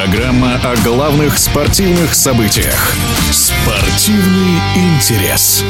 Программа о главных спортивных событиях. Спортивный интерес.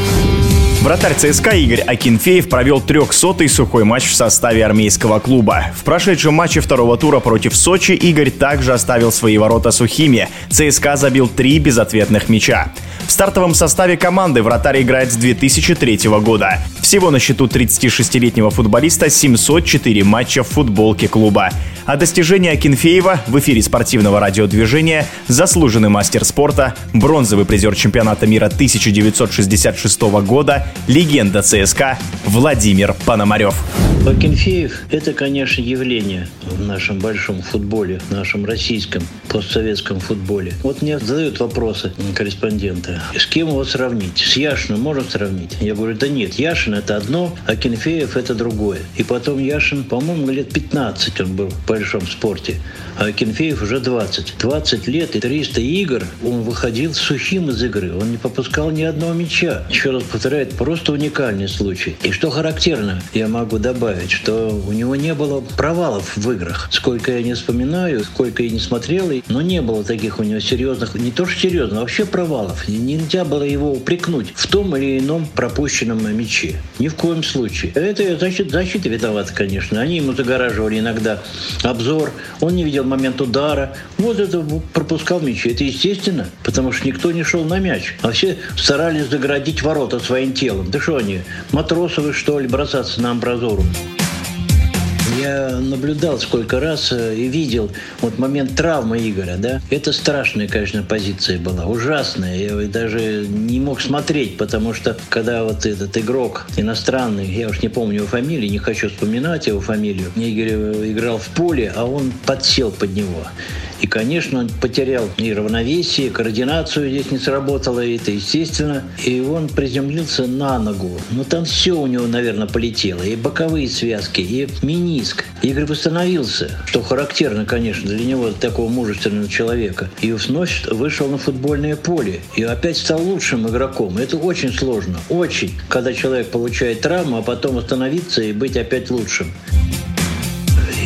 Вратарь ЦСКА Игорь Акинфеев провел 300-й сухой матч в составе армейского клуба. В прошедшем матче второго тура против Сочи Игорь также оставил свои ворота сухими. ЦСКА забил три безответных мяча. В стартовом составе команды вратарь играет с 2003 года. Всего на счету 36-летнего футболиста 704 матча в футболке клуба. О достижении Акинфеева в эфире спортивного радиодвижения заслуженный мастер спорта, бронзовый призер чемпионата мира 1966 года, легенда ЦСКА Владимир Пономарев. Акинфеев – это, конечно, явление в нашем большом футболе, в нашем российском постсоветском футболе. Вот мне задают вопросы корреспонденты. С кем его сравнить? С Яшиным можно сравнить? Я говорю, да нет, Яшин – это одно, а Кенфеев – это другое. И потом Яшин, по-моему, лет 15 он был большом спорте, а Кенфеев уже 20. 20 лет и 300 игр он выходил сухим из игры. Он не попускал ни одного мяча. Еще раз повторяю, просто уникальный случай. И что характерно, я могу добавить, что у него не было провалов в играх. Сколько я не вспоминаю, сколько я не смотрел, но не было таких у него серьезных, не то что серьезных, а вообще провалов. Нельзя было его упрекнуть в том или ином пропущенном мяче. Ни в коем случае. Это защита, защита виновата, конечно. Они ему загораживали иногда обзор. Он не видел момент удара. Вот это пропускал мячи. Это естественно, потому что никто не шел на мяч. А все старались заградить ворота своим телом. Да что они, матросовы, что ли, бросаться на амбразуру? Я наблюдал сколько раз э, и видел вот момент травмы Игоря, да. Это страшная, конечно, позиция была, ужасная. Я даже не мог смотреть, потому что когда вот этот игрок иностранный, я уж не помню его фамилии, не хочу вспоминать его фамилию, Игорь э, играл в поле, а он подсел под него. И, конечно, он потерял и равновесие, координацию здесь не сработало, и это естественно. И он приземлился на ногу. Но там все у него, наверное, полетело. И боковые связки, и миниск. Игорь восстановился, что характерно, конечно, для него, такого мужественного человека. И вновь вышел на футбольное поле. И опять стал лучшим игроком. Это очень сложно. Очень. Когда человек получает травму, а потом остановиться и быть опять лучшим.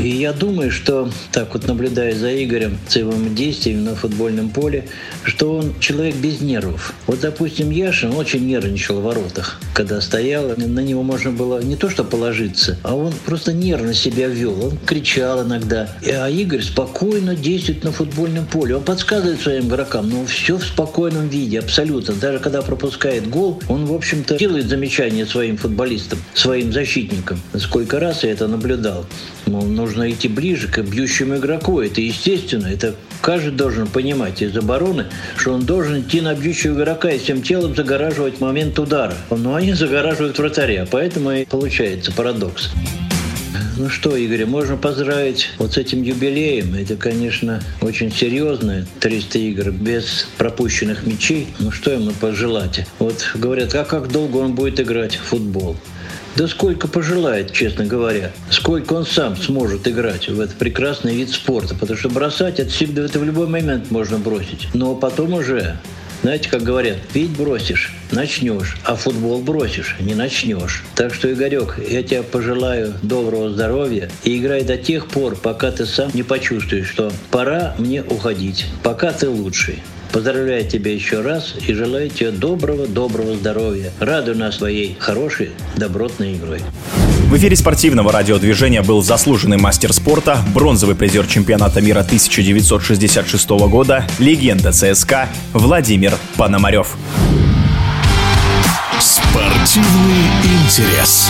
И я думаю, что так вот наблюдая за Игорем, с его действиями на футбольном поле, что он человек без нервов. Вот, допустим, Яшин очень нервничал в воротах, когда стоял. На него можно было не то что положиться, а он просто нервно себя вел. Он кричал иногда. А Игорь спокойно действует на футбольном поле. Он подсказывает своим игрокам, но все в спокойном виде, абсолютно. Даже когда пропускает гол, он, в общем-то, делает замечания своим футболистам, своим защитникам. Сколько раз я это наблюдал. Мол, нужно идти ближе к бьющему игроку. Это естественно. Это каждый должен понимать из обороны, что он должен идти на бьющего игрока и всем телом загораживать момент удара. Но они загораживают вратаря. Поэтому и получается парадокс. Ну что, Игорь, можно поздравить вот с этим юбилеем. Это, конечно, очень серьезно. 300 игр без пропущенных мячей. Ну что ему пожелать? Вот говорят, а как долго он будет играть в футбол? Да сколько пожелает, честно говоря. Сколько он сам сможет играть в этот прекрасный вид спорта. Потому что бросать это, это в любой момент можно бросить. Но потом уже знаете, как говорят, пить бросишь, начнешь, а футбол бросишь, не начнешь. Так что, Игорек, я тебе пожелаю доброго здоровья и играй до тех пор, пока ты сам не почувствуешь, что пора мне уходить, пока ты лучший. Поздравляю тебя еще раз и желаю тебе доброго-доброго здоровья. Радуй нас своей хорошей, добротной игрой. В эфире спортивного радиодвижения был заслуженный мастер спорта, бронзовый призер чемпионата мира 1966 года, легенда ЦСКА Владимир Пономарев. Спортивный интерес.